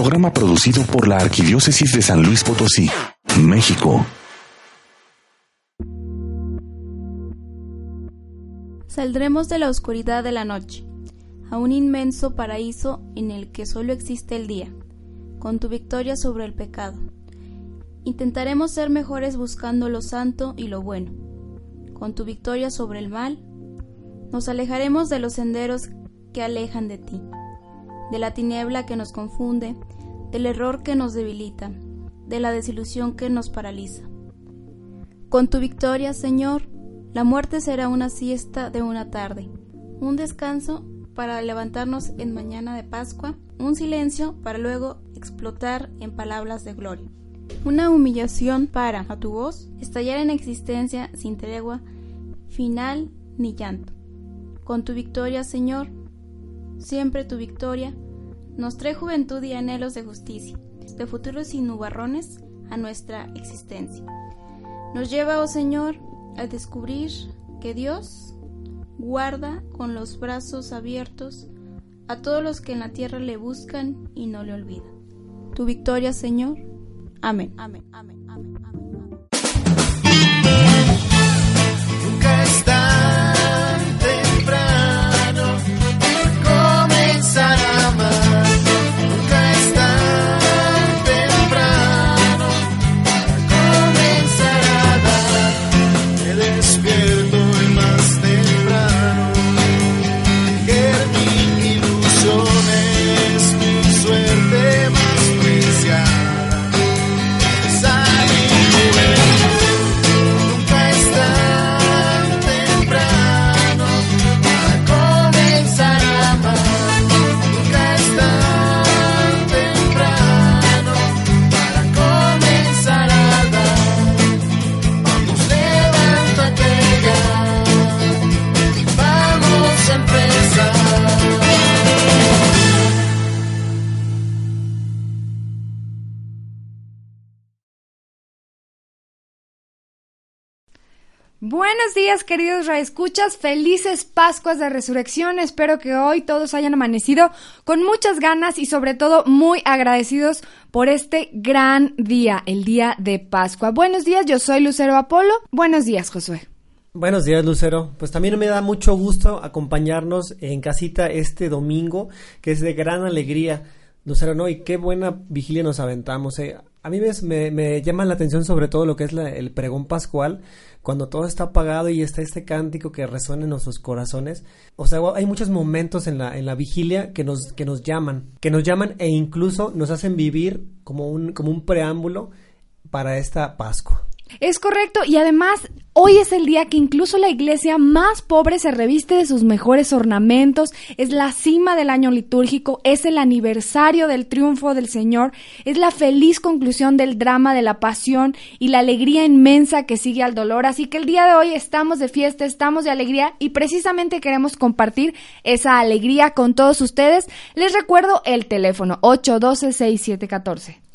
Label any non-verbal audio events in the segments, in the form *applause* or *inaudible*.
Programa producido por la Arquidiócesis de San Luis Potosí, México. Saldremos de la oscuridad de la noche a un inmenso paraíso en el que solo existe el día, con tu victoria sobre el pecado. Intentaremos ser mejores buscando lo santo y lo bueno. Con tu victoria sobre el mal, nos alejaremos de los senderos que alejan de ti, de la tiniebla que nos confunde, del error que nos debilita, de la desilusión que nos paraliza. Con tu victoria, Señor, la muerte será una siesta de una tarde, un descanso para levantarnos en mañana de Pascua, un silencio para luego explotar en palabras de gloria. Una humillación para, a tu voz, estallar en existencia sin tregua, final ni llanto. Con tu victoria, Señor, siempre tu victoria, nos trae juventud y anhelos de justicia, de futuros sin nubarrones a nuestra existencia. Nos lleva, oh Señor, a descubrir que Dios guarda con los brazos abiertos a todos los que en la tierra le buscan y no le olvidan. Tu victoria, Señor. Amén. Amén. Amén. Amén. Amén. Buenos días, queridos reescuchas. Felices Pascuas de Resurrección. Espero que hoy todos hayan amanecido con muchas ganas y sobre todo muy agradecidos por este gran día, el día de Pascua. Buenos días, yo soy Lucero Apolo. Buenos días, Josué. Buenos días, Lucero. Pues también me da mucho gusto acompañarnos en casita este domingo, que es de gran alegría. Lucero, ¿no? Y qué buena vigilia nos aventamos. eh. A mí me, me, llama la atención sobre todo lo que es el pregón pascual, cuando todo está apagado y está este cántico que resuena en nuestros corazones. O sea, hay muchos momentos en la, en la vigilia que nos, que nos llaman, que nos llaman e incluso nos hacen vivir como un, como un preámbulo para esta Pascua. Es correcto y además hoy es el día que incluso la iglesia más pobre se reviste de sus mejores ornamentos, es la cima del año litúrgico, es el aniversario del triunfo del Señor, es la feliz conclusión del drama de la pasión y la alegría inmensa que sigue al dolor, así que el día de hoy estamos de fiesta, estamos de alegría y precisamente queremos compartir esa alegría con todos ustedes. Les recuerdo el teléfono 812-6714.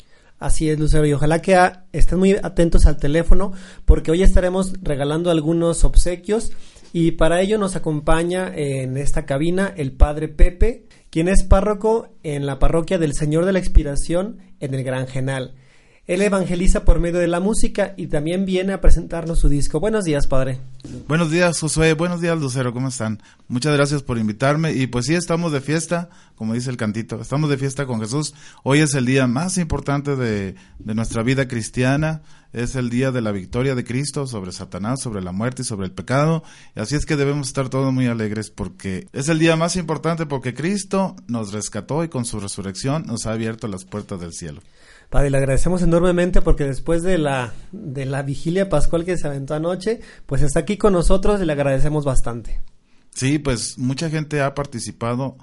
Así es, Lucero, y ojalá que ah, estén muy atentos al teléfono porque hoy estaremos regalando algunos obsequios y para ello nos acompaña en esta cabina el padre Pepe, quien es párroco en la parroquia del Señor de la Expiración en el Gran Genal. Él evangeliza por medio de la música y también viene a presentarnos su disco. Buenos días, padre. Buenos días, Josué. Buenos días, Lucero. ¿Cómo están? Muchas gracias por invitarme. Y pues sí, estamos de fiesta, como dice el cantito. Estamos de fiesta con Jesús. Hoy es el día más importante de, de nuestra vida cristiana. Es el día de la victoria de Cristo sobre Satanás, sobre la muerte y sobre el pecado. Así es que debemos estar todos muy alegres porque es el día más importante porque Cristo nos rescató y con su resurrección nos ha abierto las puertas del cielo. Padre, le agradecemos enormemente porque después de la, de la vigilia pascual que se aventó anoche, pues está aquí con nosotros y le agradecemos bastante. Sí, pues mucha gente ha participado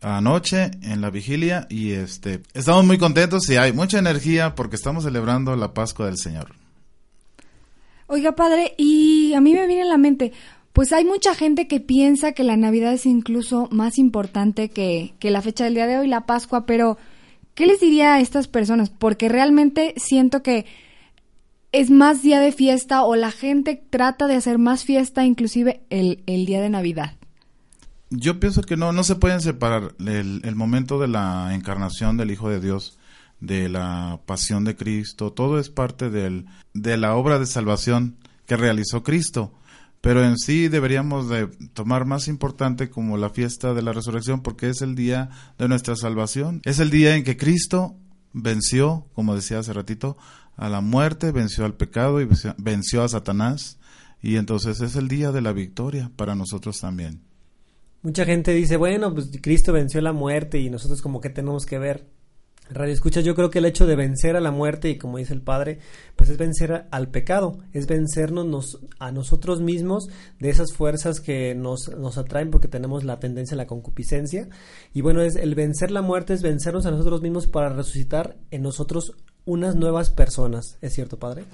anoche en la vigilia y este estamos muy contentos y hay mucha energía porque estamos celebrando la Pascua del Señor. Oiga, padre, y a mí me viene a la mente, pues hay mucha gente que piensa que la Navidad es incluso más importante que, que la fecha del día de hoy, la Pascua, pero ¿qué les diría a estas personas? Porque realmente siento que es más día de fiesta o la gente trata de hacer más fiesta inclusive el, el día de Navidad. Yo pienso que no, no se pueden separar el, el momento de la encarnación del Hijo de Dios de la pasión de Cristo, todo es parte del, de la obra de salvación que realizó Cristo. Pero en sí deberíamos de tomar más importante como la fiesta de la resurrección porque es el día de nuestra salvación. Es el día en que Cristo venció, como decía hace ratito, a la muerte, venció al pecado y venció- a Satanás. Y entonces es el día de la victoria para nosotros también. Mucha gente dice, bueno, pues Cristo venció la muerte y nosotros como que tenemos que ver. Radio escucha, yo creo que el hecho de vencer a la muerte y como dice el Padre, pues es vencer al pecado, es vencernos nos- a nosotros mismos de esas fuerzas que nos, nos atraen porque tenemos la tendencia a la concupiscencia. Y bueno, es el vencer la muerte es vencernos a nosotros mismos para resucitar en nosotros unas nuevas personas. ¿Es cierto, Padre?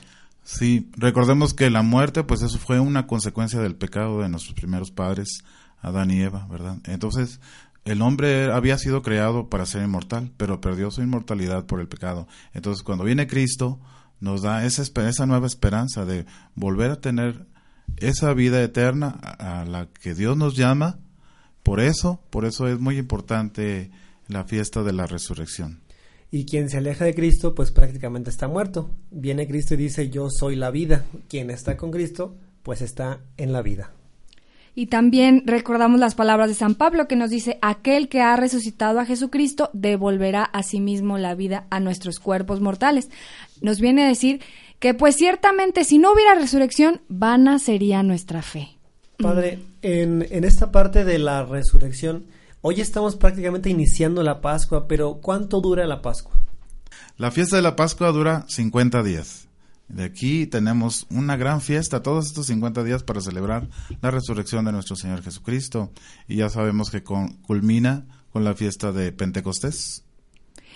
Sí, recordemos que la muerte, pues eso fue una consecuencia del pecado de nuestros primeros padres, Adán y Eva, ¿verdad? Entonces, el hombre había sido creado para ser inmortal, pero perdió su inmortalidad por el pecado. Entonces, cuando viene Cristo, nos da esa, esa nueva esperanza de volver a tener esa vida eterna a la que Dios nos llama. Por eso, por eso es muy importante la fiesta de la resurrección. Y quien se aleja de Cristo, pues prácticamente está muerto. Viene Cristo y dice, yo soy la vida. Quien está con Cristo, pues está en la vida. Y también recordamos las palabras de San Pablo que nos dice, aquel que ha resucitado a Jesucristo devolverá a sí mismo la vida a nuestros cuerpos mortales. Nos viene a decir que pues ciertamente si no hubiera resurrección, vana sería nuestra fe. Padre, en, en esta parte de la resurrección, hoy estamos prácticamente iniciando la Pascua, pero ¿cuánto dura la Pascua? La fiesta de la Pascua dura 50 días. De aquí tenemos una gran fiesta, todos estos 50 días para celebrar la resurrección de nuestro Señor Jesucristo. Y ya sabemos que culmina con la fiesta de Pentecostés.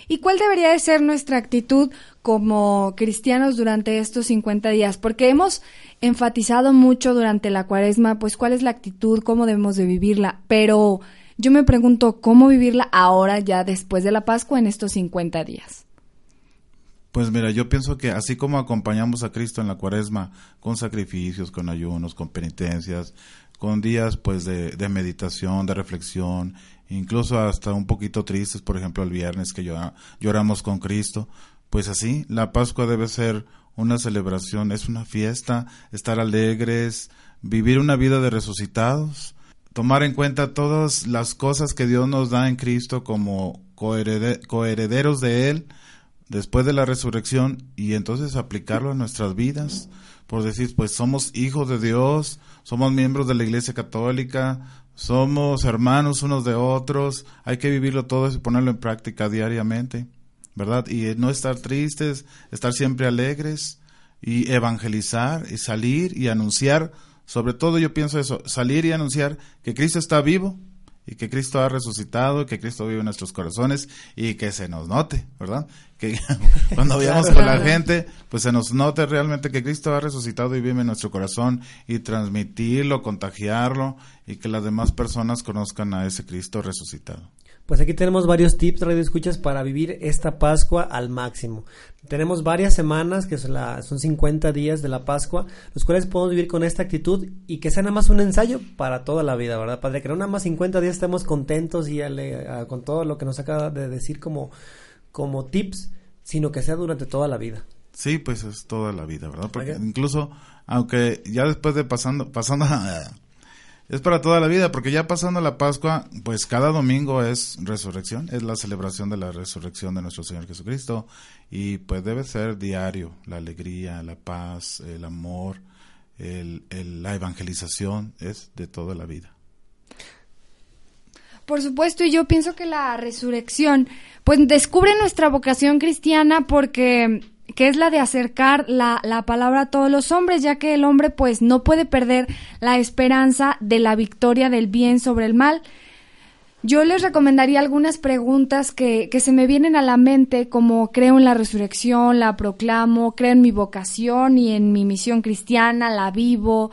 ¿Y cuál debería de ser nuestra actitud como cristianos durante estos 50 días? Porque hemos enfatizado mucho durante la cuaresma, pues cuál es la actitud, cómo debemos de vivirla, pero yo me pregunto cómo vivirla ahora ya después de la Pascua en estos 50 días. Pues mira, yo pienso que así como acompañamos a Cristo en la cuaresma con sacrificios, con ayunos, con penitencias, con días pues de, meditación, de reflexión, incluso hasta un poquito tristes, por ejemplo el viernes que llora- lloramos con Cristo, pues así la Pascua debe ser una celebración, es una fiesta, estar alegres, vivir una vida de resucitados, tomar en cuenta todas las cosas que Dios nos da en Cristo como coherede- coherederos de Él, después de la resurrección y entonces aplicarlo a nuestras vidas. Por decir, pues somos hijos de Dios, somos miembros de la Iglesia Católica, somos hermanos unos de otros, hay que vivirlo todo y ponerlo en práctica diariamente, ¿verdad? Y no estar tristes, estar siempre alegres y evangelizar y salir y anunciar, sobre todo yo pienso eso, salir y anunciar que Cristo está vivo y que Cristo ha resucitado, que Cristo vive en nuestros corazones y que se nos note, ¿verdad? *laughs* Que cuando vayamos con la gente, pues se nos note realmente que Cristo ha resucitado y vive en nuestro corazón y transmitirlo, contagiarlo y que las demás personas conozcan a ese Cristo resucitado. Pues aquí tenemos varios tips, radio escuchas, para vivir esta Pascua al máximo. Tenemos varias semanas, que son, la- son 50 días de la Pascua, los cuales podemos vivir con esta actitud y que sea nada más un ensayo para toda la vida, ¿verdad, Padre? Que no nada más 50 días estemos contentos y ale- con todo lo que nos acaba de decir como, como tips, sino que sea durante toda la vida. Sí, pues es toda la vida, ¿verdad? Porque incluso, aunque ya después de pasando, pasando, *laughs* es para toda la vida, porque ya pasando la Pascua, pues cada domingo es resurrección, es la celebración de la resurrección de nuestro Señor Jesucristo, y pues debe ser diario, la alegría, la paz, el amor, el, la evangelización, es de toda la vida. Por supuesto, y yo pienso que la resurrección, pues descubre nuestra vocación cristiana porque que es la de acercar la, la palabra a todos los hombres, ya que el hombre pues no puede perder la esperanza de la victoria del bien sobre el mal. Yo les recomendaría algunas preguntas que, que se me vienen a la mente, como creo en la resurrección, la proclamo, creo en mi vocación y en mi misión cristiana, la vivo,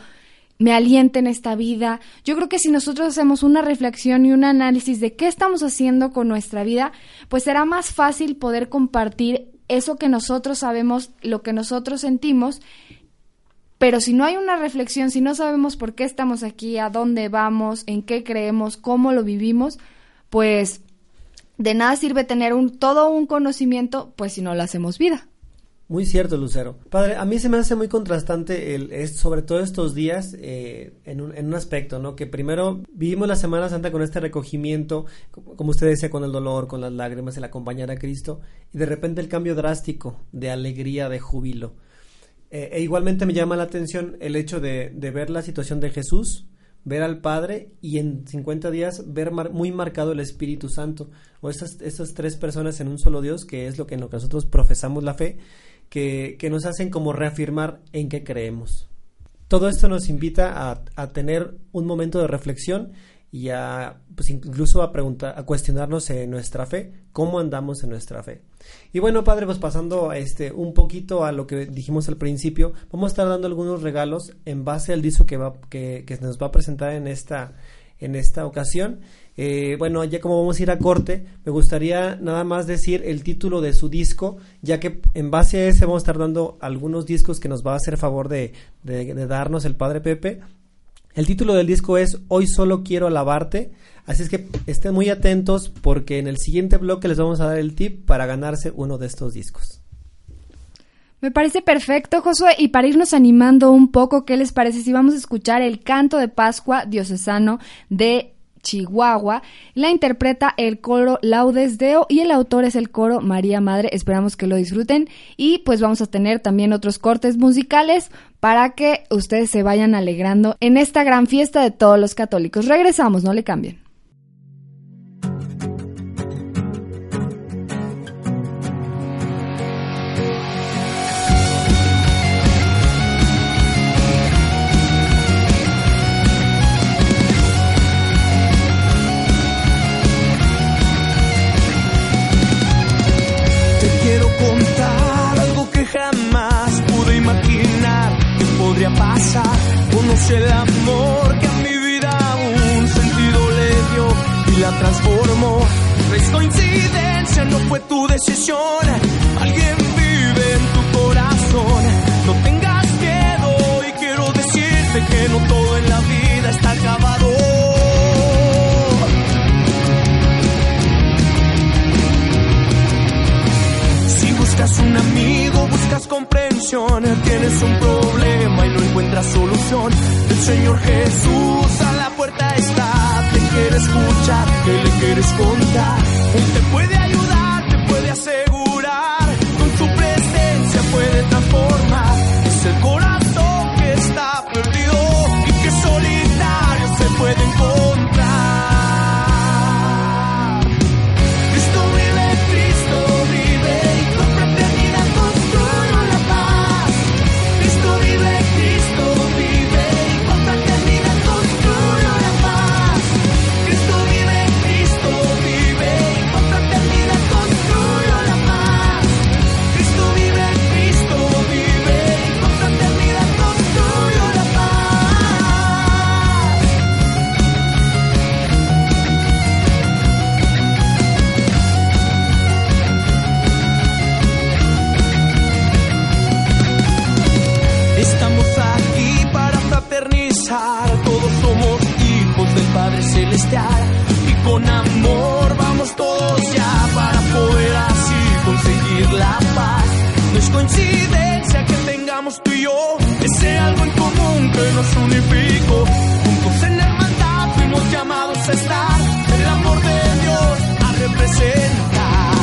me alienta en esta vida. Yo creo que si nosotros hacemos una reflexión y un análisis de qué estamos haciendo con nuestra vida, pues será más fácil poder compartir eso que nosotros sabemos, lo que nosotros sentimos, pero si no hay una reflexión, si no sabemos por qué estamos aquí, a dónde vamos, en qué creemos, cómo lo vivimos, pues de nada sirve tener un, todo un conocimiento, pues si no lo hacemos vida. Muy cierto, Lucero. Padre, a mí se me hace muy contrastante, el, es, sobre todo estos días, eh, en, un, en un aspecto, ¿no? Que primero vivimos la Semana Santa con este recogimiento, como usted decía, con el dolor, con las lágrimas, el acompañar a Cristo, y de repente el cambio drástico de alegría, de júbilo. Eh, e igualmente me llama la atención el hecho de, de ver la situación de Jesús, ver al Padre y en 50 días ver muy marcado el Espíritu Santo, o estas, estas tres personas en un solo Dios, que es lo que en lo que nosotros profesamos la fe, que, que nos hacen como reafirmar en qué creemos. Todo esto nos invita a, a tener un momento de reflexión y a, pues incluso a preguntar, a cuestionarnos en nuestra fe, cómo andamos en nuestra fe. Y bueno, padre, pues pasando este un poquito a lo que dijimos al principio, vamos a estar dando algunos regalos en base al disco que va, que, que nos va a presentar en esta, en esta ocasión. Eh, bueno, ya como vamos a ir a corte, me gustaría nada más decir el título de su disco, ya que en base a ese vamos a estar dando algunos discos que nos va a hacer favor de, de- de darnos el Padre Pepe. El título del disco es Hoy solo quiero alabarte, así es que estén muy atentos porque en el siguiente bloque les vamos a dar el tip para ganarse uno de estos discos. Me parece perfecto, Josué, y para irnos animando un poco, ¿qué les parece si vamos a escuchar el canto de Pascua diocesano de Chihuahua? La interpreta el coro Laudes Deo y el autor es el coro María Madre. Esperamos que lo disfruten y pues vamos a tener también otros cortes musicales para que ustedes se vayan alegrando en esta gran fiesta de todos los católicos. Regresamos, no le cambien. Pasar. Conoce el amor que a mi vida un sentido le dio y la transformó. No es coincidencia, no fue tu decisión. Alguien vive en tu corazón. No tengas miedo y quiero decirte que no todo en la vida está acabado. Si buscas un amigo, buscas comprensión, tienes un problema encuentras solución. El Señor Jesús a la puerta está, te quiere escuchar, que le quieres contar. Él te puede ayudar, te puede asegurar, con su presencia puede transformar. Es el corazón que está perdido y que solitario se puede encontrar. Y con amor vamos todos ya para poder así conseguir la paz. No es coincidencia que tengamos tú y yo ese algo en común que nos unificó. Juntos en hermandad fuimos llamados a estar, el amor de Dios a representar.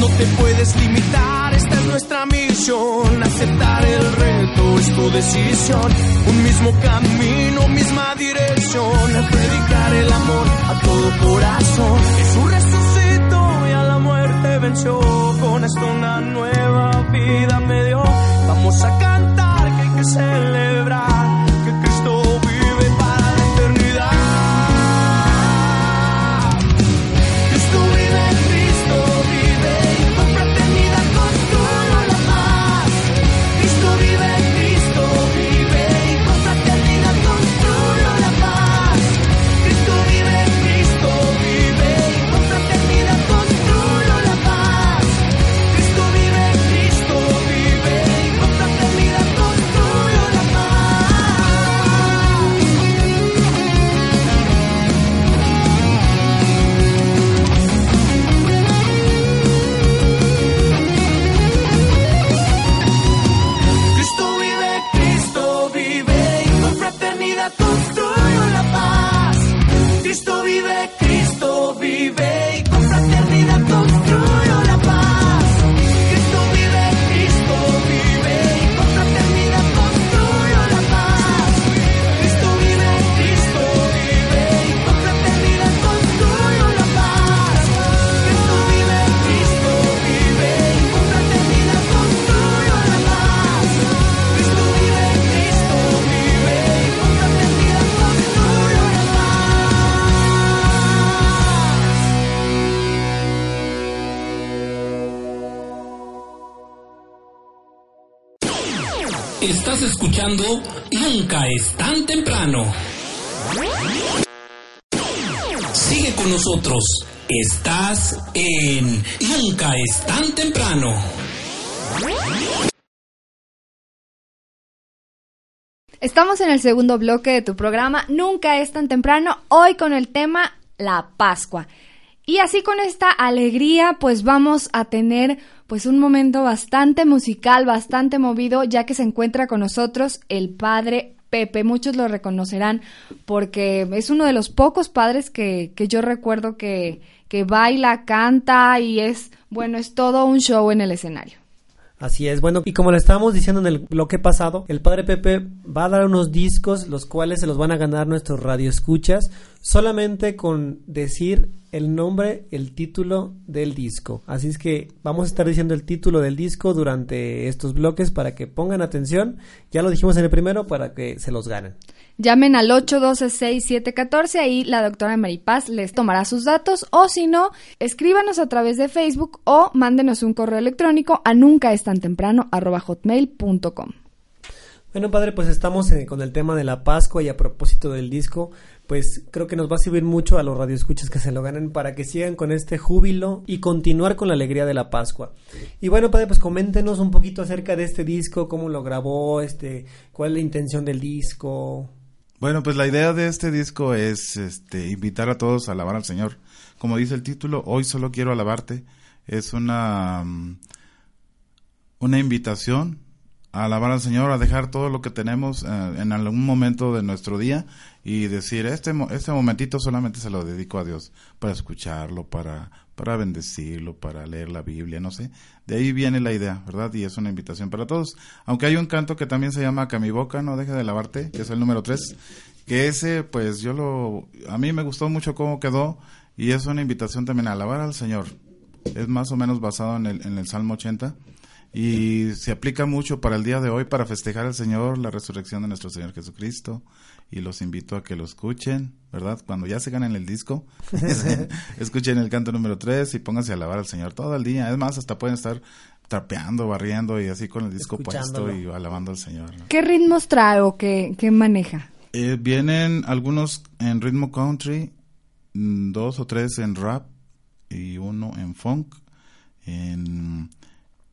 No te puedes limitar, esta es nuestra Aceptar el reto es tu decisión. Un mismo camino, misma dirección. Predicar el amor a todo corazón. Jesús resucitó y a la muerte venció. Con esto una nueva vida me dio. Vamos a cantar que hay que celebrar. Escuchando Nunca es tan temprano. Sigue con nosotros. Estás en Nunca es tan temprano. Estamos en el segundo bloque de tu programa Nunca es tan temprano, hoy con el tema La Pascua. Y así con esta alegría, pues vamos a tener pues un momento bastante musical, bastante movido, ya que se encuentra con nosotros el padre Pepe. Muchos lo reconocerán porque es uno de los pocos padres que, que yo recuerdo que, que baila, canta y es, bueno, es todo un show en el escenario. Así es, bueno, y como le estábamos diciendo en el bloque pasado, el padre Pepe va a dar unos discos, los cuales se los van a ganar nuestros radioescuchas, solamente con decir el nombre, el título del disco. Así es que vamos a estar diciendo el título del disco durante estos bloques para que pongan atención. Ya lo dijimos en el primero para que se los ganen. Llamen al 812-6714, ahí la doctora Maripaz les tomará sus datos o si no, escríbanos a través de Facebook o mándenos un correo electrónico a nunca hotmail.com. Bueno, padre, pues estamos eh, con el tema de la Pascua y a propósito del disco, pues creo que nos va a servir mucho a los radioescuchas que se lo ganen para que sigan con este júbilo y continuar con la alegría de la Pascua. Y bueno, padre, pues coméntenos un poquito acerca de este disco, cómo lo grabó, este, cuál es la intención del disco. Bueno, pues la idea de este disco es este, invitar a todos a alabar al Señor. Como dice el título, Hoy solo quiero alabarte. Es una, mm, una invitación a alabar al Señor, a dejar todo lo que tenemos eh, en algún momento de nuestro día y decir, este, este momentito solamente se lo dedico a Dios, para escucharlo, para, para bendecirlo, para leer la Biblia, no sé. De ahí viene la idea, ¿verdad? Y es una invitación para todos. Aunque hay un canto que también se llama Que mi boca no deje de lavarte, que es el número 3, que ese, pues yo lo, a mí me gustó mucho cómo quedó y es una invitación también a alabar al Señor. Es más o menos basado en el, en el Salmo 80 y se aplica mucho para el día de hoy para festejar al Señor, la resurrección de nuestro Señor Jesucristo y los invito a que lo escuchen, ¿verdad? Cuando ya se ganen el disco, *laughs* *laughs* escuchen el canto número 3 y pónganse a alabar al Señor todo el día. Es más, hasta pueden estar trapeando, barriendo y así con el disco puesto y alabando al Señor. ¿Qué ritmos trae o qué, maneja? Eh, vienen algunos en ritmo country, mm, dos o tres en rap y uno en funk, en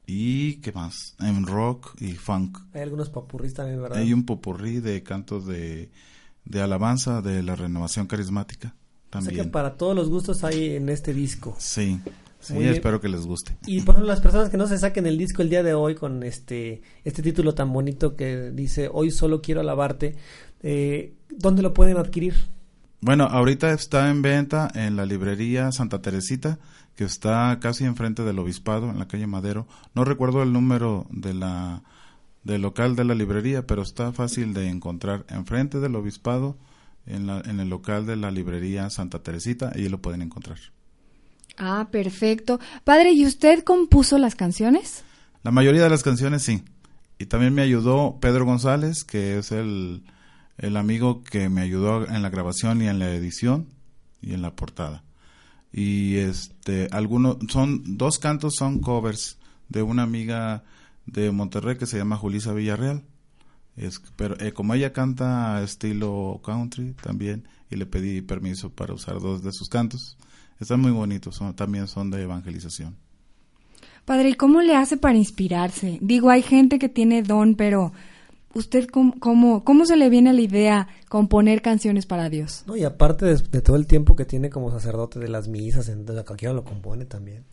y qué más, en rock y funk. Hay algunos popurris también, ¿verdad? Hay un popurrí de cantos de, de alabanza de la renovación carismática también. O sea que para todos los gustos hay en este disco. Sí. Sí, espero que les guste. Y por ejemplo, las personas que no se saquen el disco el día de hoy con este este título tan bonito que dice Hoy solo quiero alabarte, eh, ¿dónde lo pueden adquirir? Bueno, ahorita está en venta en la librería Santa Teresita, que está casi enfrente del obispado, en la calle Madero. No recuerdo el número de la del local de la librería, pero está fácil de encontrar enfrente del obispado, en, la, en el local de la librería Santa Teresita, y lo pueden encontrar. Ah, perfecto. Padre, ¿y usted compuso las canciones? La mayoría de las canciones sí. Y también me ayudó Pedro González, que es el, el amigo que me ayudó en la grabación y en la edición y en la portada. Y este algunos son dos cantos son covers de una amiga de Monterrey que se llama Julisa Villarreal. Es, pero eh, como ella canta estilo country también y le pedí permiso para usar dos de sus cantos están muy bonitos también son de evangelización. Padre ¿y cómo le hace para inspirarse? digo hay gente que tiene don pero ¿Usted cómo, cómo, se le viene la idea componer canciones para Dios? No, y aparte de, todo el tiempo que tiene como sacerdote de las misas, entonces cualquiera lo compone también.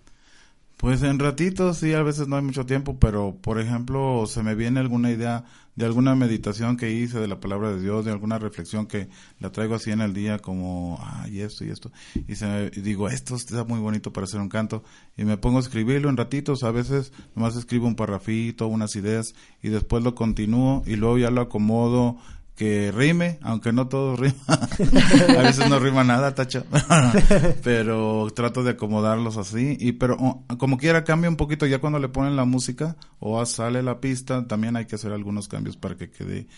Pues en ratitos sí, a veces no hay mucho tiempo, pero por ejemplo se me viene alguna idea de alguna meditación que hice de la palabra de Dios, de alguna reflexión que la traigo así en el día como, ay, esto y esto, y, se digo, esto está muy bonito para hacer un canto, y me pongo a escribirlo en ratitos, a veces nomás escribo un parrafito, unas ideas, y después lo continúo, y luego ya lo acomodo que rime, aunque no todo rima. *laughs* a veces no rima nada, tacho. *laughs* pero trato de acomodarlos así. Y pero como quiera cambia un poquito ya cuando le ponen la música o sale la pista, también hay que hacer algunos cambios para que quede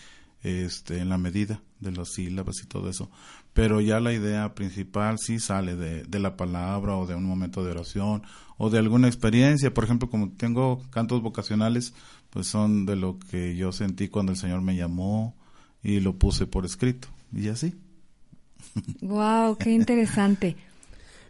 este en la medida de las sílabas y todo eso. pero ya la idea principal sí sale de, de la palabra o de un momento de oración o de alguna experiencia. Por ejemplo, como tengo cantos vocacionales, pues son de lo que yo sentí cuando el Señor me llamó y lo puse por escrito. Y así. Wow, qué interesante. *laughs*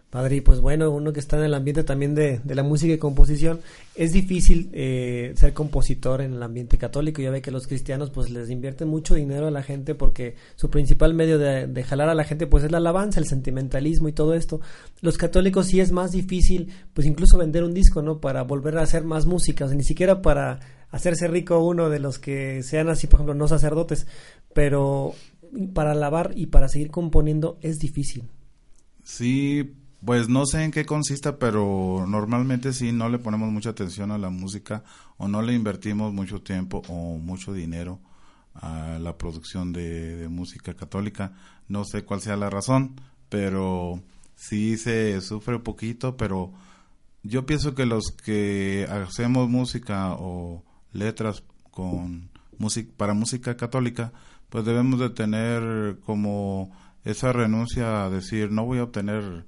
Padre, y pues bueno, uno que está en el ambiente también de, de la música y composición, es difícil eh, ser compositor en el ambiente católico. Ya ve que los cristianos pues les invierten mucho dinero a la gente porque su principal medio de, de jalar a la gente pues es la alabanza, el sentimentalismo y todo esto. Los católicos sí es más difícil pues incluso vender un disco, ¿no? Para volver a hacer más música, o sea, ni siquiera para hacerse rico uno de los que sean así, por ejemplo, no sacerdotes, pero para alabar y para seguir componiendo es difícil. Sí, pues no sé en qué consista, pero normalmente sí no le ponemos mucha atención a la música o no le invertimos mucho tiempo o mucho dinero a la producción de, música católica. No sé cuál sea la razón, pero sí se sufre un poquito, pero yo pienso que los que hacemos música o letras con música para música católica, pues debemos de tener como esa renuncia a decir no voy a obtener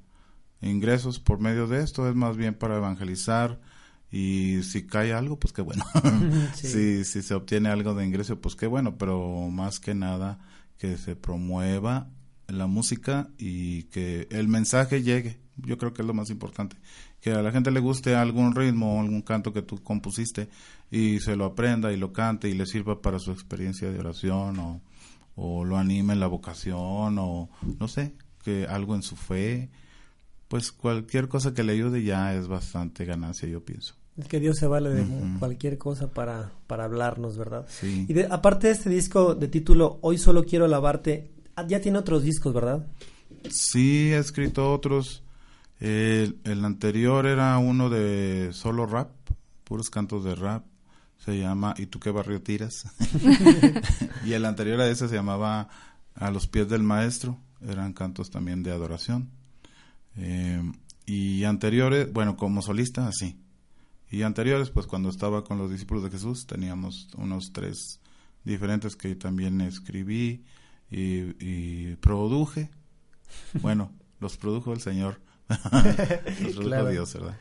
ingresos por medio de esto, es más bien para evangelizar y si cae algo, pues qué bueno. *laughs* Sí. *laughs* si, si se obtiene algo de ingreso, pues qué bueno, pero más que nada que se promueva la música y que el mensaje llegue. Yo creo que es lo más importante. Que a la gente le guste algún ritmo o algún canto que tú compusiste y se lo aprenda y lo cante y le sirva para su experiencia de oración o, o lo anime en la vocación o no sé, que algo en su fe pues cualquier cosa que le ayude ya es bastante ganancia, yo pienso. Es que Dios se vale de cualquier cosa para, para hablarnos, ¿verdad? Sí. Y de- aparte de este disco de título Hoy solo quiero alabarte, ah, ya tiene otros discos, ¿verdad? Sí, he escrito otros. El, el anterior era uno de solo rap, puros cantos de rap. Se llama ¿Y tú qué barrio tiras? *laughs* *laughs* y el anterior a ese se llamaba A los pies del maestro. Eran cantos también de adoración. Eh, y anteriores, bueno, como solista, así. Y anteriores, pues cuando estaba con los discípulos de Jesús, teníamos unos tres diferentes que también escribí y, y produje. Bueno, los produjo el Señor. Los *laughs* Claro. ¿verdad?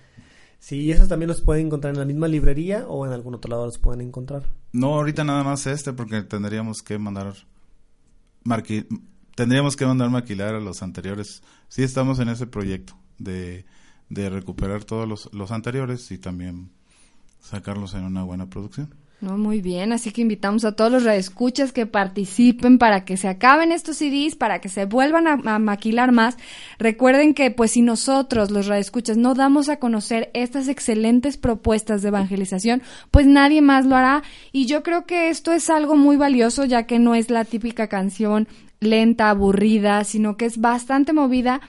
Sí, y esos también los pueden encontrar en la misma librería o en algún otro lado los pueden encontrar. No, ahorita nada más este porque tendríamos que mandar marqui- tendríamos que mandar maquilar a los anteriores. Sí estamos en ese proyecto de, de recuperar todos los, los anteriores y también sacarlos en una buena producción. No, muy bien, así que invitamos a todos los radioescuchas que participen para que se acaben estos CDs, para que se vuelvan a, a maquilar más. Recuerden que pues si nosotros los radioescuchas no damos a conocer estas excelentes propuestas de evangelización, pues nadie más lo hará y yo creo que esto es algo muy valioso ya que no es la típica canción lenta, aburrida, sino que es bastante movida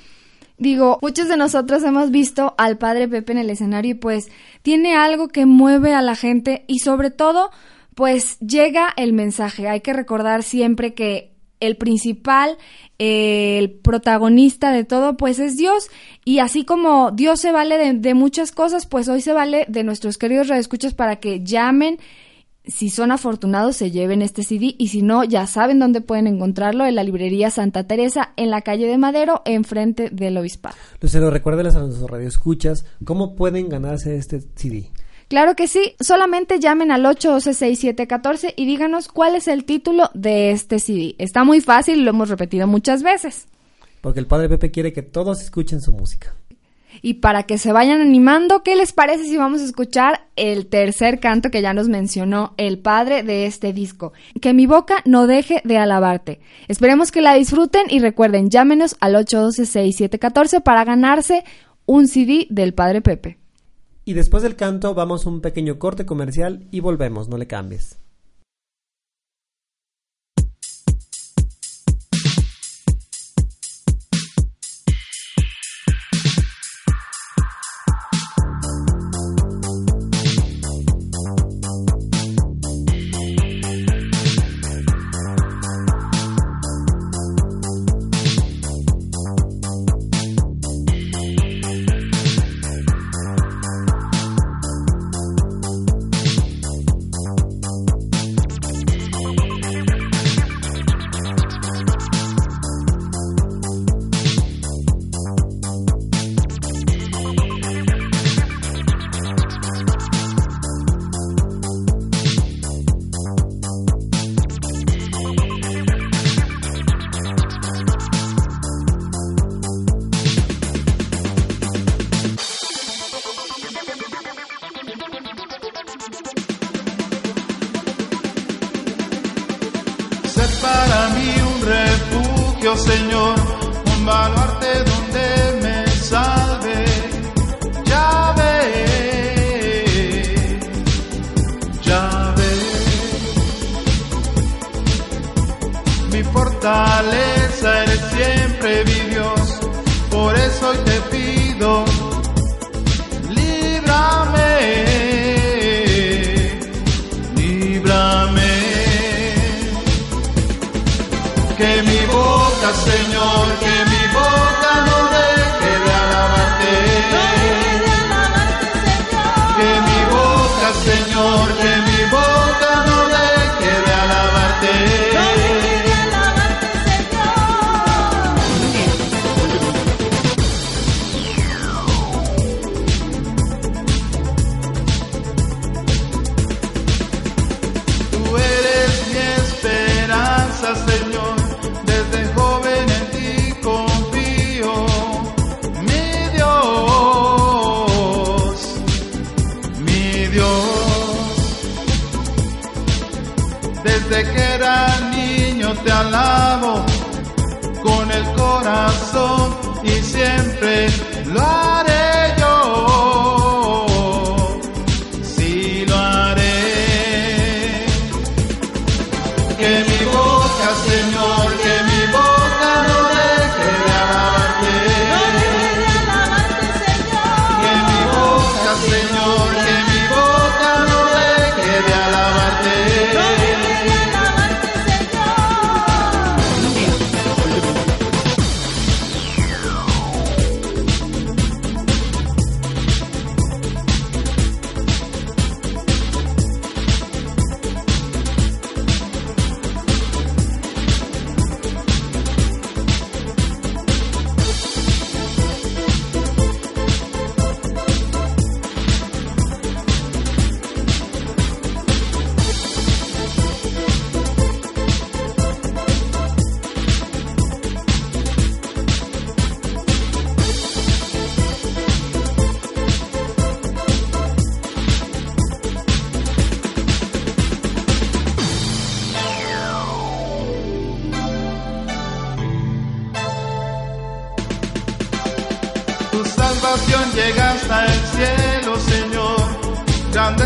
Digo, muchos de nosotros hemos visto al padre Pepe en el escenario y pues tiene algo que mueve a la gente y sobre todo pues llega el mensaje. Hay que recordar siempre que el principal, el protagonista de todo pues es Dios y así como Dios se vale de, de muchas cosas pues hoy se vale de nuestros queridos radioescuchas para que llamen si son afortunados, se lleven este CD y si no, ya saben dónde pueden encontrarlo en la librería Santa Teresa, en la calle de Madero, enfrente del obispado. Lucero, recuérdeles a nuestros radioescuchas cómo pueden ganarse este CD. Claro que sí, solamente llamen al 812-6714 y díganos cuál es el título de este CD. Está muy fácil, lo hemos repetido muchas veces. Porque el padre Pepe quiere que todos escuchen su música. Y para que se vayan animando, ¿qué les parece si vamos a escuchar el tercer canto que ya nos mencionó el padre de este disco? Que mi boca no deje de alabarte. Esperemos que la disfruten y recuerden, llámenos al 812-6714 para ganarse un CD del padre Pepe. Y después del canto vamos a un pequeño corte comercial y volvemos, no le cambies.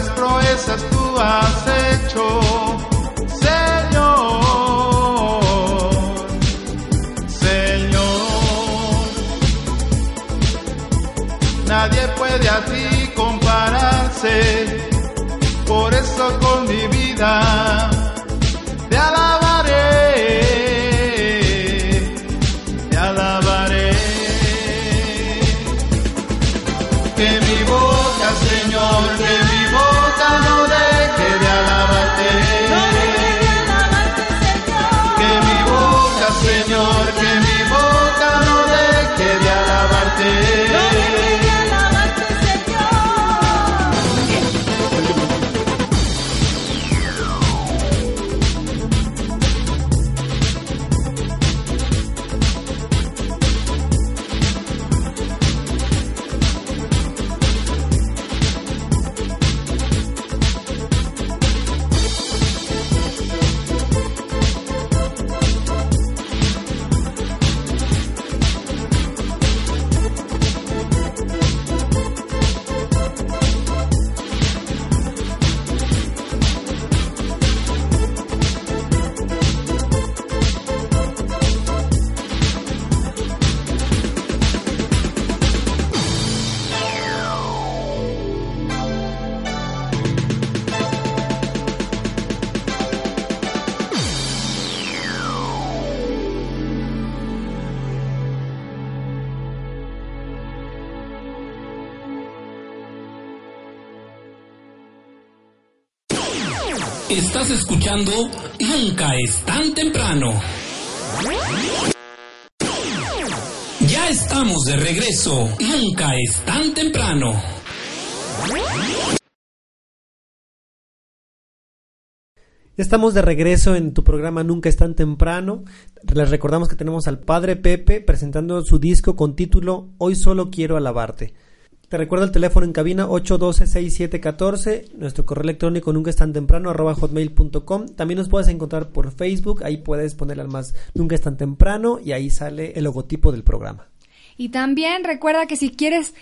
proezas tú has hecho, Señor, Señor. Nadie puede a ti compararse, por eso con mi vida Estás escuchando Nunca es tan temprano. Ya estamos de regreso. Nunca es tan temprano. Estamos de regreso en tu programa Nunca es tan temprano. Les recordamos que tenemos al padre Pepe presentando su disco con título Hoy solo quiero alabarte. Te recuerdo el teléfono en cabina 812-6714, nuestro correo electrónico nunca es tan temprano arroba hotmail.com. También nos puedes encontrar por Facebook, ahí puedes ponerle al más nunca es tan temprano y ahí sale el logotipo del programa. Y también recuerda que si quieres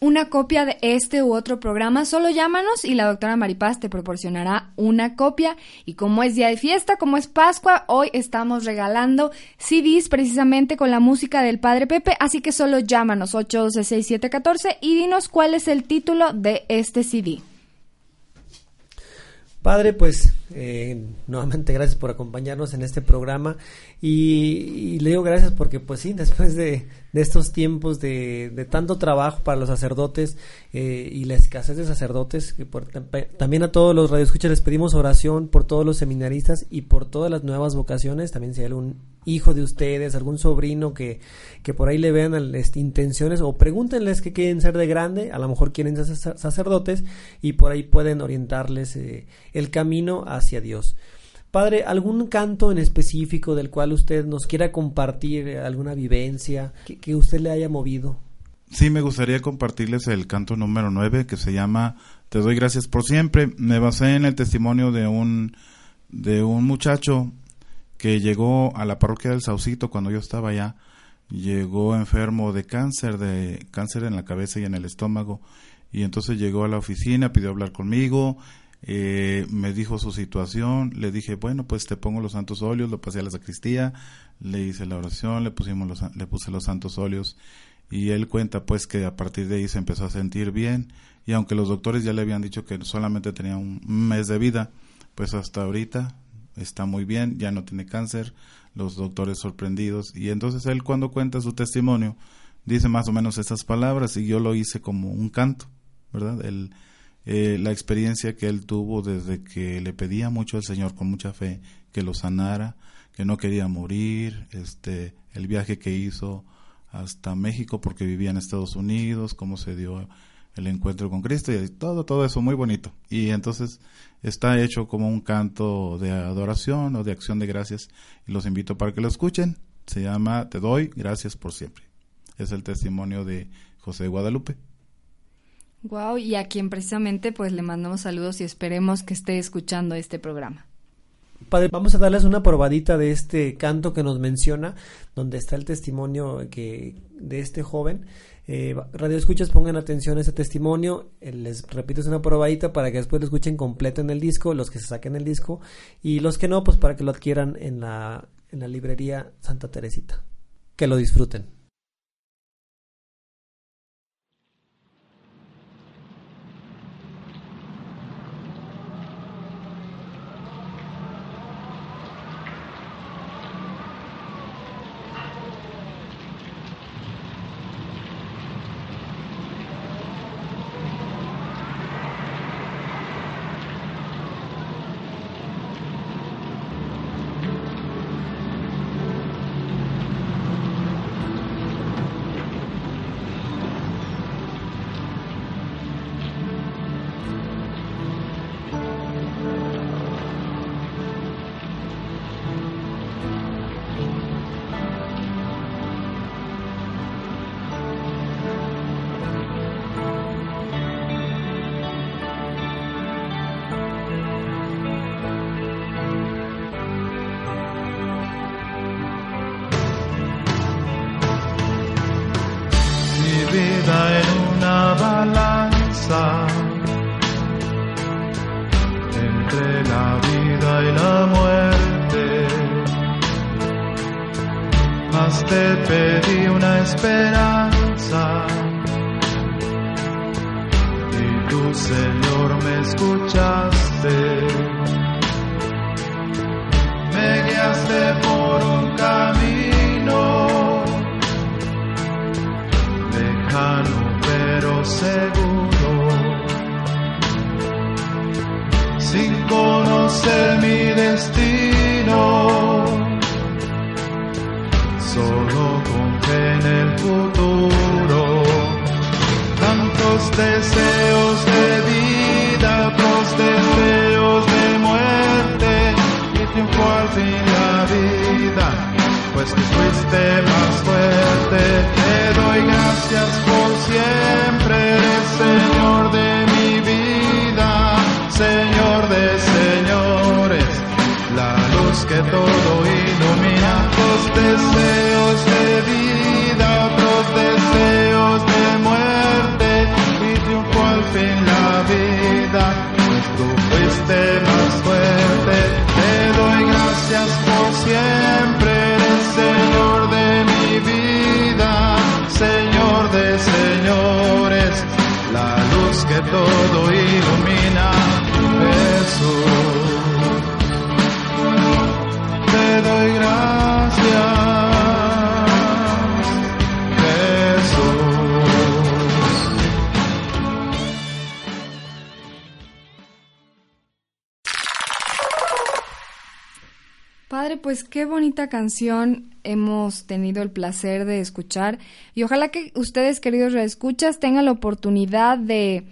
una copia de este u otro programa, solo llámanos y la doctora Maripaz te proporcionará una copia. Y como es día de fiesta, como es Pascua, hoy estamos regalando CDs precisamente con la música del Padre Pepe, así que solo llámanos 812-6714 y dinos cuál es el título de este CD. Padre, pues eh, nuevamente gracias por acompañarnos en este programa y, le digo gracias porque pues sí, después de, estos tiempos de, tanto trabajo para los sacerdotes eh, y la escasez de sacerdotes, que también a todos los radioescuchas les pedimos oración por todos los seminaristas y por todas las nuevas vocaciones, también si hay algún hijo de ustedes, algún sobrino que, que por ahí le vean este, intenciones o pregúntenles qué quieren ser de grande, a lo mejor quieren ser sacerdotes y por ahí pueden orientarles eh, el camino hacia Dios. Padre, ¿algún canto en específico del cual usted nos quiera compartir eh, alguna vivencia que, usted le haya movido? Sí, me gustaría compartirles el canto número 9 que se llama Te doy gracias por siempre. Me basé en el testimonio de un, de un muchacho que llegó a la parroquia del Saucito cuando yo estaba allá. Llegó enfermo de cáncer, de cáncer en la cabeza y en el estómago. Y entonces llegó a la oficina, pidió hablar conmigo eh, me dijo su situación, le dije, bueno, pues te pongo los santos óleos, lo pasé a la sacristía, le hice la oración, le, pusimos los, le puse los santos óleos y él cuenta pues que a partir de ahí se empezó a sentir bien y aunque los doctores ya le habían dicho que solamente tenía un mes de vida, pues hasta ahorita está muy bien, ya no tiene cáncer, los doctores sorprendidos y entonces él cuando cuenta su testimonio dice más o menos estas palabras y yo lo hice como un canto, ¿verdad? El, eh, la experiencia que él tuvo desde que le pedía mucho al Señor con mucha fe que lo sanara, que no quería morir, este, el viaje que hizo hasta México porque vivía en Estados Unidos, cómo se dio el encuentro con Cristo y todo, todo eso muy bonito. Y entonces está hecho como un canto de adoración o de acción de gracias y los invito para que lo escuchen. Se llama Te doy gracias por siempre. Es el testimonio de José Guadalupe. Wow, y a quien precisamente pues le mandamos saludos y esperemos que esté escuchando este programa. Padre, vamos a darles una probadita de este canto que nos menciona, donde está el testimonio que de este joven. Eh, radio escuchas, pongan atención a ese testimonio. Eh, les repito, es una probadita para que después lo escuchen completo en el disco, los que se saquen el disco, y los que no, pues para que lo adquieran en la, en la librería Santa Teresita. Que lo disfruten. Pues qué bonita canción hemos tenido el placer de escuchar y ojalá que ustedes, queridos reescuchas, tengan la oportunidad de,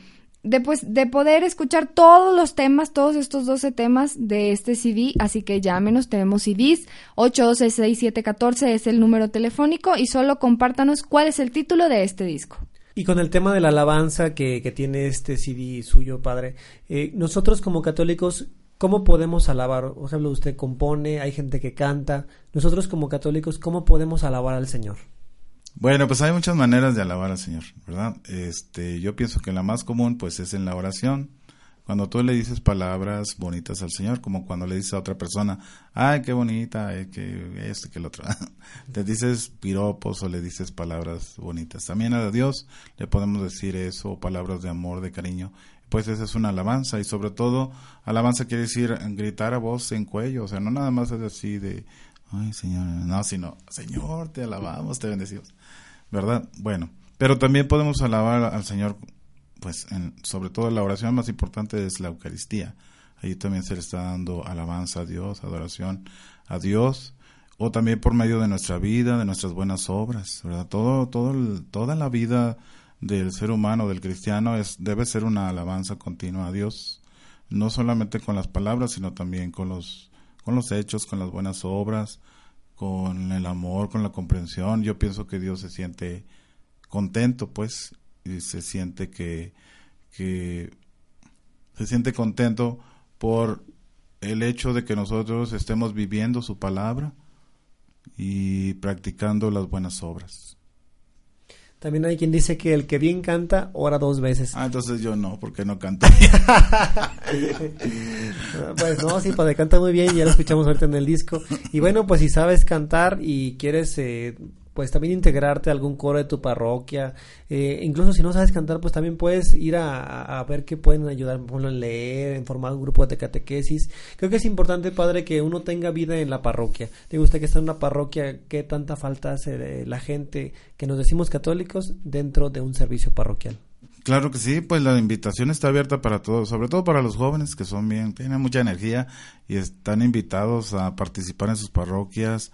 pues, de poder escuchar todos los temas, todos estos 12 temas de este CD, así que llámenos, tenemos CDs, 812-6714 es el número telefónico y solo compártanos cuál es el título de este disco. Y con el tema de la alabanza que, que tiene este CD suyo, padre, eh, nosotros como católicos, ¿Cómo podemos alabar? Por ejemplo, usted compone, hay gente que canta. Nosotros como católicos, ¿cómo podemos alabar al Señor? Bueno, pues hay muchas maneras de alabar al Señor, ¿verdad? Este, yo pienso que la más común, pues, es en la oración. Cuando tú le dices palabras bonitas al Señor, como cuando le dices a otra persona, ay, qué bonita, ay, que esto, que el otro. *laughs* Te dices piropos o le dices palabras bonitas. También a Dios le podemos decir eso, palabras de amor, de cariño pues esa es una alabanza y sobre todo alabanza quiere decir gritar a voz en cuello, o sea, no nada más es así de, ay Señor, no, sino, Señor, te alabamos, te bendecimos, ¿verdad? Bueno, pero también podemos alabar al Señor, pues en, sobre todo la oración más importante es la Eucaristía, ahí también se le está dando alabanza a Dios, adoración a Dios, o también por medio de nuestra vida, de nuestras buenas obras, ¿verdad? Todo, todo, toda la vida del ser humano, del cristiano, es, debe ser una alabanza continua a Dios, no solamente con las palabras, sino también con los, con los hechos, con las buenas obras, con el amor, con la comprensión. Yo pienso que Dios se siente contento, pues, y se siente que, que se siente contento por el hecho de que nosotros estemos viviendo su palabra y practicando las buenas obras. También hay quien dice que el que bien canta, ora dos veces. Ah, entonces yo no, porque no canto. *laughs* pues no, sí, padre, canta muy bien, ya lo escuchamos ahorita en el disco. Y bueno, pues si sabes cantar y quieres eh, pues también integrarte a algún coro de tu parroquia. Eh, incluso si no sabes cantar, pues también puedes ir a, ver qué pueden ayudar, por ejemplo, en leer, en formar un grupo de catequesis. Creo que es importante, padre, que uno tenga vida en la parroquia. Digo usted que está en una parroquia, ¿qué tanta falta hace la gente que nos decimos católicos dentro de un servicio parroquial? Claro que sí, pues la invitación está abierta para todos, sobre todo para los jóvenes que son bien, tienen mucha energía y están invitados a participar en sus parroquias,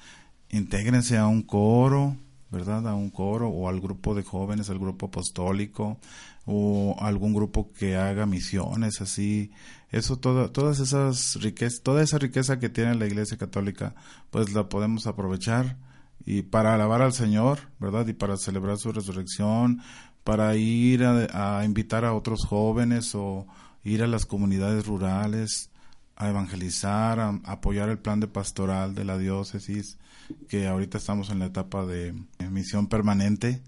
intégrense a un coro, ¿verdad? A un coro o al grupo de jóvenes, al grupo apostólico o algún grupo que haga misiones así. Eso todo, todas esas riquezas, toda esa riqueza que tiene la Iglesia Católica, pues la podemos aprovechar y para alabar al Señor, ¿verdad? Y para celebrar su resurrección, para ir a, a invitar a otros jóvenes o ir a las comunidades rurales a evangelizar, a, apoyar el plan de pastoral de la diócesis, que ahorita estamos en la etapa de misión permanente.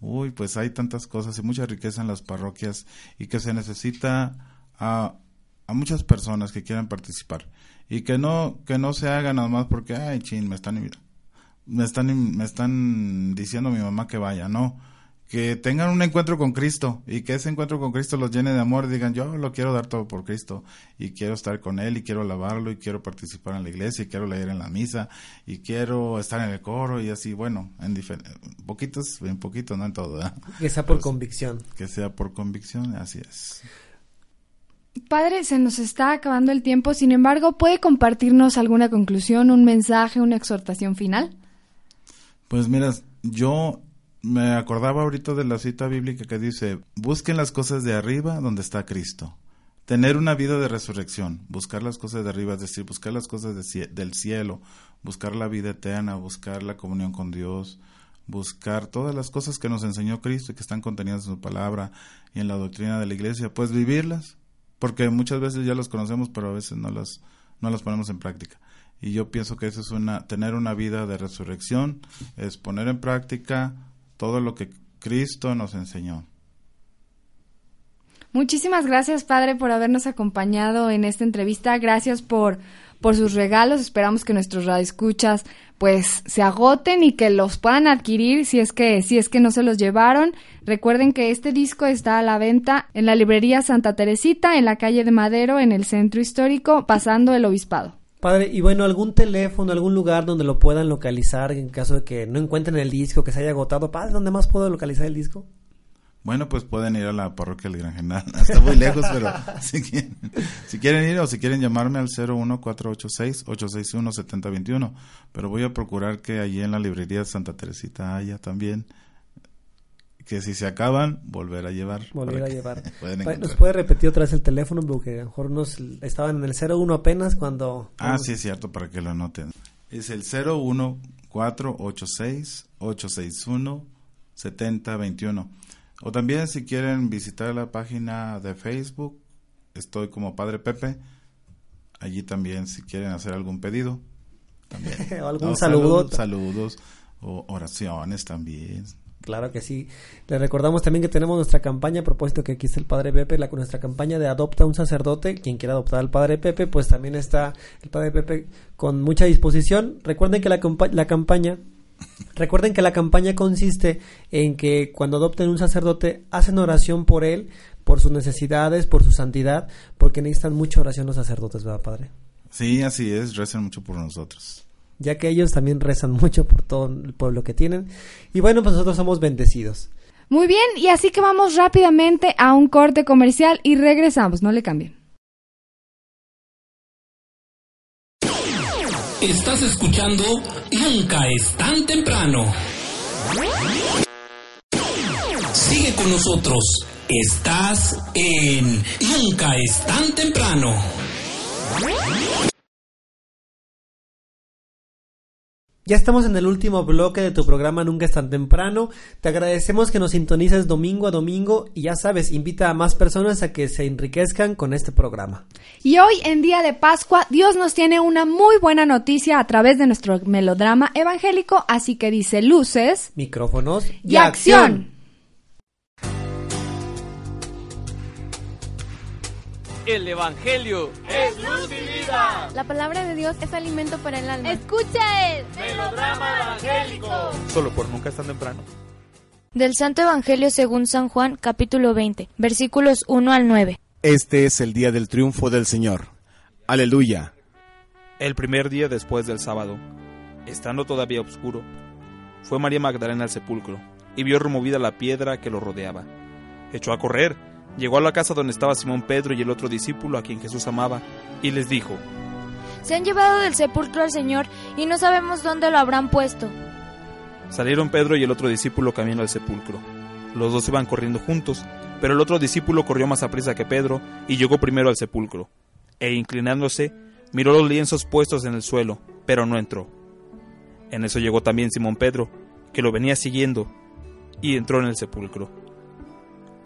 Uy, pues hay tantas cosas y mucha riqueza en las parroquias y que se necesita a, a muchas personas que quieran participar y que no que no se haga nada más porque ay chin me están me están me están diciendo mi mamá que vaya no que tengan un encuentro con Cristo y que ese encuentro con Cristo los llene de amor y digan yo lo quiero dar todo por Cristo y quiero estar con Él y quiero alabarlo y quiero participar en la iglesia y quiero leer en la misa y quiero estar en el coro y así, bueno, en poquitos, en poquito, no en todo. Que sea por convicción. Que sea por convicción, así es. Padre, se nos está acabando el tiempo, sin embargo, ¿puede compartirnos alguna conclusión, un mensaje, una exhortación final? Pues mira, yo me acordaba ahorita de la cita bíblica que dice, busquen las cosas de arriba donde está Cristo. Tener una vida de resurrección, buscar las cosas de arriba, es decir, buscar las cosas del cielo, buscar la vida eterna, buscar la comunión con Dios, buscar todas las cosas que nos enseñó Cristo y que están contenidas en su palabra y en la doctrina de la iglesia, pues vivirlas, porque muchas veces ya las conocemos, pero a veces no las, no las ponemos en práctica. Y yo pienso que eso es una, tener una vida de resurrección, es poner en práctica todo lo que Cristo nos enseñó. Muchísimas gracias, Padre, por habernos acompañado en esta entrevista. Gracias por, por sus regalos. Esperamos que nuestros radioescuchas pues se agoten y que los puedan adquirir si es que si es que no se los llevaron. Recuerden que este disco está a la venta en la librería Santa Teresita en la calle de Madero en el centro histórico pasando el obispado. Padre, y bueno, algún teléfono, algún lugar donde lo puedan localizar en caso de que no encuentren el disco, que se haya agotado. Padre, ¿dónde más puedo localizar el disco? Bueno, pues pueden ir a la parroquia del Gran General. *laughs* Está muy lejos, pero *laughs* si quieren, si quieren ir o si quieren llamarme al 01486-861-7021. Pero voy a procurar que allí en la librería de Santa Teresita haya también que si se acaban, volver a llevar. Volver a llevar. Pa- ¿Nos puede repetir otra vez el teléfono? Porque a lo mejor unos estaban en el 01 apenas cuando... Ah, sí, es cierto, para que lo anoten. Es el 01486-861-7021. O también si quieren visitar la página de Facebook, estoy como Padre Pepe. Allí también si quieren hacer algún pedido. También. *laughs* O algún O saludo. salud- Saludos o oraciones también. Claro que sí. Le recordamos también que tenemos nuestra campaña, a propósito que aquí está el Padre Pepe, la, nuestra campaña de Adopta un sacerdote. Quien quiera adoptar al Padre Pepe, pues también está el Padre Pepe con mucha disposición. Recuerden que la, la campaña, recuerden que la campaña consiste en que cuando adopten un sacerdote, hacen oración por él, por sus necesidades, por su santidad, porque necesitan mucha oración los sacerdotes, ¿verdad, Padre? Sí, así es. Recen mucho por nosotros. Ya que ellos también rezan mucho por todo el pueblo que tienen. Y bueno, pues nosotros somos bendecidos. Muy bien, y así que vamos rápidamente a un corte comercial y regresamos, no le cambien. Estás escuchando Nunca es tan temprano. Sigue con nosotros. Estás en Nunca es tan temprano. Ya estamos en el último bloque de tu programa Nunca es tan temprano. Te agradecemos que nos sintonices domingo a domingo y ya sabes, invita a más personas a que se enriquezcan con este programa. Y hoy, en día de Pascua, Dios nos tiene una muy buena noticia a través de nuestro melodrama evangélico, así que dice luces Micrófonos y acción. El Evangelio La palabra de Dios es alimento para el alma. Escucha el Solo por nunca es tan temprano. Del Santo Evangelio según San Juan, capítulo 20, versículos 1 al 9. Este es el día del triunfo del Señor. Aleluya. El primer día después del sábado, estando todavía oscuro, fue María Magdalena al sepulcro y vio removida la piedra que lo rodeaba. Echó a correr, llegó a la casa donde estaba Simón Pedro y el otro discípulo a quien Jesús amaba, y les dijo, Se han llevado del sepulcro al Señor y no sabemos dónde lo habrán puesto. Salieron Pedro y el otro discípulo camino al sepulcro. Los dos iban corriendo juntos, pero el otro discípulo corrió más a prisa que Pedro y llegó primero al sepulcro. E inclinándose, miró los lienzos puestos en el suelo, pero no entró. En eso llegó también Simón Pedro, que lo venía siguiendo, y entró en el sepulcro.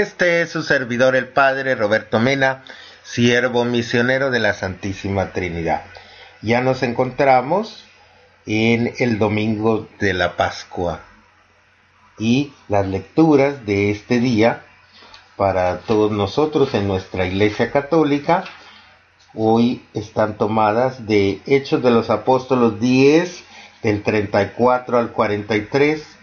Este es su servidor el Padre Roberto Mena, siervo misionero de la Santísima Trinidad. Ya nos encontramos en el domingo de la Pascua y las lecturas de este día para todos nosotros en nuestra Iglesia Católica hoy están tomadas de Hechos de los Apóstolos 10 del 34 al 43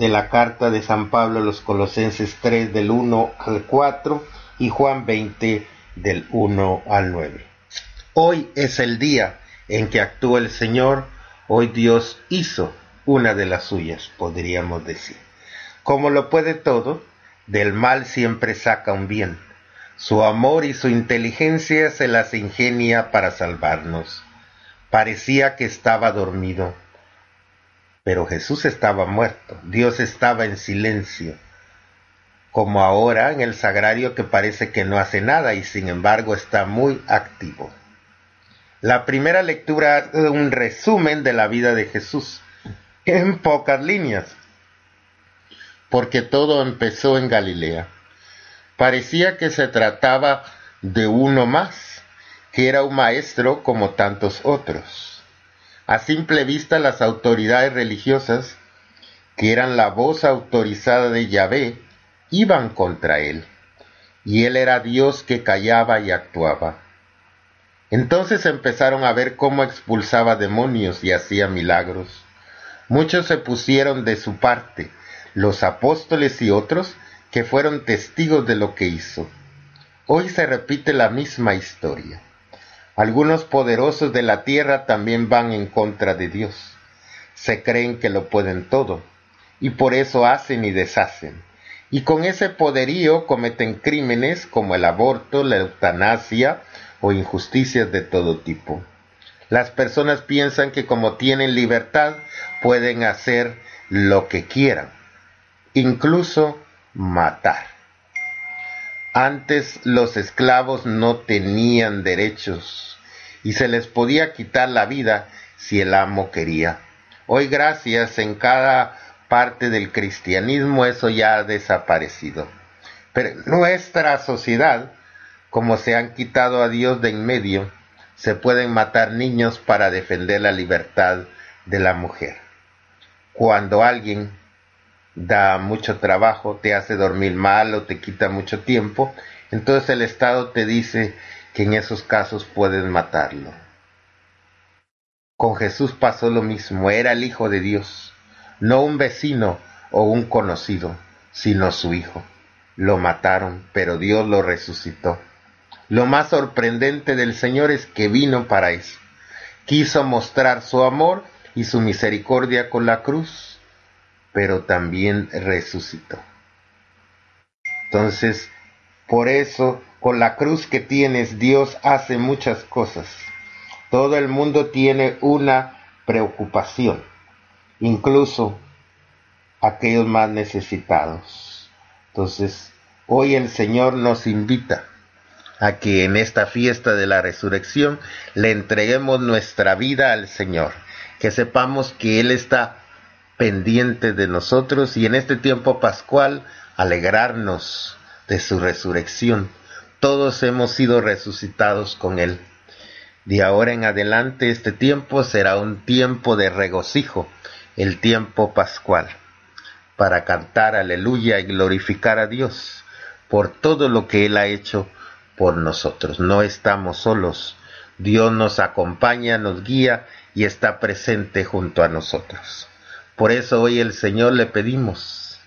de la carta de San Pablo a los Colosenses 3 del 1 al 4 y Juan 20 del 1 al 9. Hoy es el día en que actúa el Señor, hoy Dios hizo una de las suyas, podríamos decir. Como lo puede todo, del mal siempre saca un bien. Su amor y su inteligencia se las ingenia para salvarnos. Parecía que estaba dormido, pero Jesús estaba muerto, Dios estaba en silencio, como ahora en el sagrario que parece que no hace nada y sin embargo está muy activo. La primera lectura es un resumen de la vida de Jesús, en pocas líneas, porque todo empezó en Galilea. Parecía que se trataba de uno más, que era un maestro como tantos otros. A simple vista las autoridades religiosas, que eran la voz autorizada de Yahvé, iban contra él, y él era Dios que callaba y actuaba. Entonces empezaron a ver cómo expulsaba demonios y hacía milagros. Muchos se pusieron de su parte, los apóstoles y otros que fueron testigos de lo que hizo. Hoy se repite la misma historia. Algunos poderosos de la tierra también van en contra de Dios. Se creen que lo pueden todo y por eso hacen y deshacen. Y con ese poderío cometen crímenes como el aborto, la eutanasia, o injusticias de todo tipo. Las personas piensan que como tienen libertad pueden hacer lo que quieran, incluso matar. Antes los esclavos no tenían derechos y se les podía quitar la vida si el amo quería. Hoy gracias en cada parte del cristianismo eso ya ha desaparecido. Pero nuestra sociedad como se han quitado a Dios de en medio, se pueden matar niños para defender la libertad de la mujer. Cuando alguien da mucho trabajo, te hace dormir mal o te quita mucho tiempo, entonces el Estado te dice que en esos casos puedes matarlo. Con Jesús pasó lo mismo, era el Hijo de Dios, no un vecino o un conocido, sino su Hijo. Lo mataron, pero Dios lo resucitó. Lo más sorprendente del Señor es que vino para eso. Quiso mostrar su amor y su misericordia con la cruz, pero también resucitó. Entonces, por eso, con la cruz que tienes, Dios hace muchas cosas. Todo el mundo tiene una preocupación, incluso aquellos más necesitados. Entonces, hoy el Señor nos invita a que en esta fiesta de la resurrección le entreguemos nuestra vida al Señor, que sepamos que Él está pendiente de nosotros y en este tiempo pascual alegrarnos de su resurrección. Todos hemos sido resucitados con Él. De ahora en adelante este tiempo será un tiempo de regocijo, el tiempo pascual, para cantar aleluya y glorificar a Dios por todo lo que Él ha hecho por nosotros. No estamos solos. Dios nos acompaña, nos guía y está presente junto a nosotros. Por eso hoy el Señor le pedimos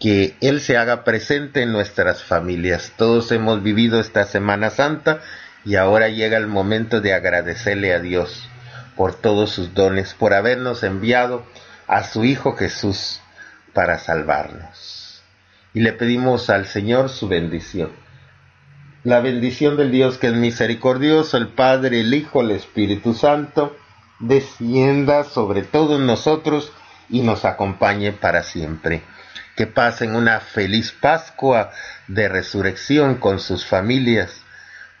que Él se haga presente en nuestras familias. Todos hemos vivido esta Semana Santa y ahora llega el momento de agradecerle a Dios por todos sus dones, por habernos enviado a su Hijo Jesús para salvarnos. Y le pedimos al Señor su bendición la bendición del Dios que es misericordioso, el Padre, el Hijo, el Espíritu Santo, descienda sobre todos nosotros y nos acompañe para siempre. Que pasen una feliz Pascua de resurrección con sus familias,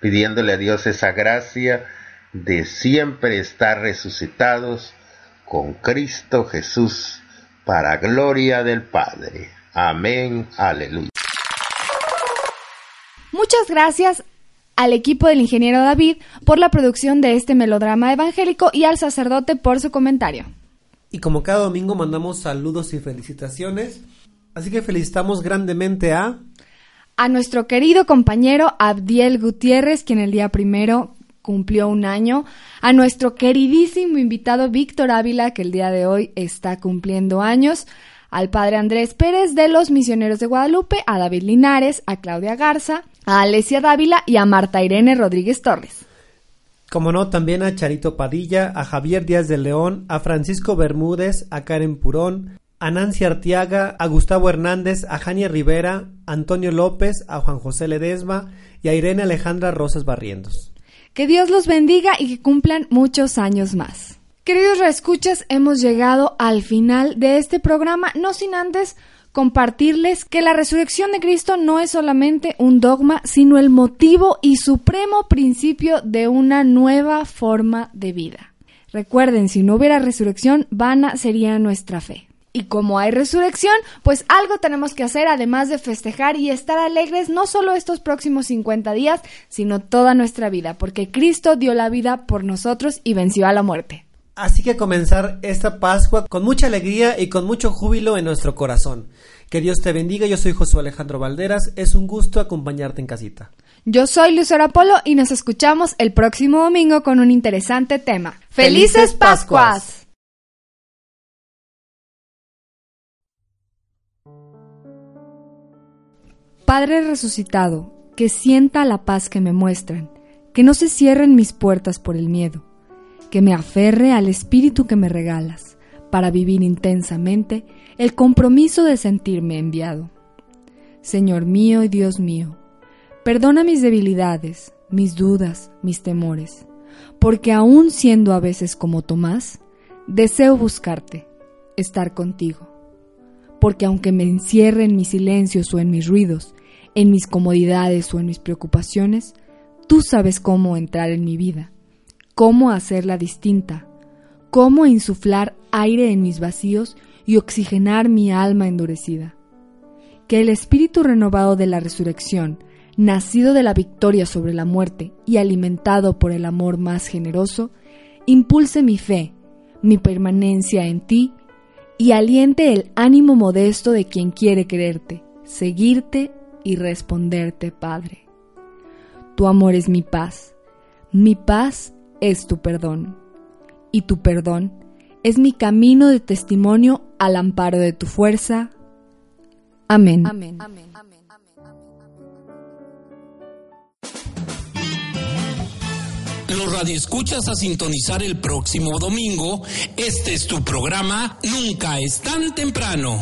pidiéndole a Dios esa gracia de siempre estar resucitados con Cristo Jesús para gloria del Padre. Amén. Aleluya. Muchas gracias al equipo del ingeniero David por la producción de este melodrama evangélico y al sacerdote por su comentario. Y como cada domingo mandamos saludos y felicitaciones, así que felicitamos grandemente a... A nuestro querido compañero Abdiel Gutiérrez, quien el día primero cumplió un año, a nuestro queridísimo invitado Víctor Ávila, que el día de hoy está cumpliendo años, al padre Andrés Pérez de los Misioneros de Guadalupe, a David Linares, a Claudia Garza, a Alesia Dávila y a Marta Irene Rodríguez Torres. Como no, también a Charito Padilla, a Javier Díaz de León, a Francisco Bermúdez, a Karen Purón, a Nancy Artiaga, a Gustavo Hernández, a Jania Rivera, a Antonio López, a Juan José Ledesma y a Irene Alejandra Rosas Barrientos. Que Dios los bendiga y que cumplan muchos años más. Queridos reescuchas, hemos llegado al final de este programa, no sin antes compartirles que la resurrección de Cristo no es solamente un dogma, sino el motivo y supremo principio de una nueva forma de vida. Recuerden, si no hubiera resurrección, vana sería nuestra fe. Y como hay resurrección, pues algo tenemos que hacer además de festejar y estar alegres no solo estos próximos 50 días, sino toda nuestra vida, porque Cristo dio la vida por nosotros y venció a la muerte. Así que comenzar esta Pascua con mucha alegría y con mucho júbilo en nuestro corazón. Que Dios te bendiga, yo soy Josué Alejandro Valderas, es un gusto acompañarte en casita. Yo soy Lucero Apolo y nos escuchamos el próximo domingo con un interesante tema. ¡Felices Pascuas! Padre resucitado, que sienta la paz que me muestran, que no se cierren mis puertas por el miedo, que me aferre al espíritu que me regalas, para vivir intensamente el compromiso de sentirme enviado. Señor mío y Dios mío, perdona mis debilidades, mis dudas, mis temores, porque aún siendo a veces como Tomás, deseo buscarte, estar contigo porque aunque me encierre en mis silencios o en mis ruidos, en mis comodidades o en mis preocupaciones, tú sabes cómo entrar en mi vida, cómo hacerla distinta, cómo insuflar aire en mis vacíos y oxigenar mi alma endurecida. Que el espíritu renovado de la resurrección, nacido de la victoria sobre la muerte y alimentado por el amor más generoso, impulse mi fe, mi permanencia en ti y aliente el ánimo modesto de quien quiere quererte, seguirte y responderte, Padre. Tu amor es mi paz, mi paz es tu perdón, y tu perdón es mi camino de testimonio al amparo de tu fuerza. Amén. Amén. Amén. Los radioescuchas a sintonizar el próximo domingo. Este es tu programa Nunca es tan temprano.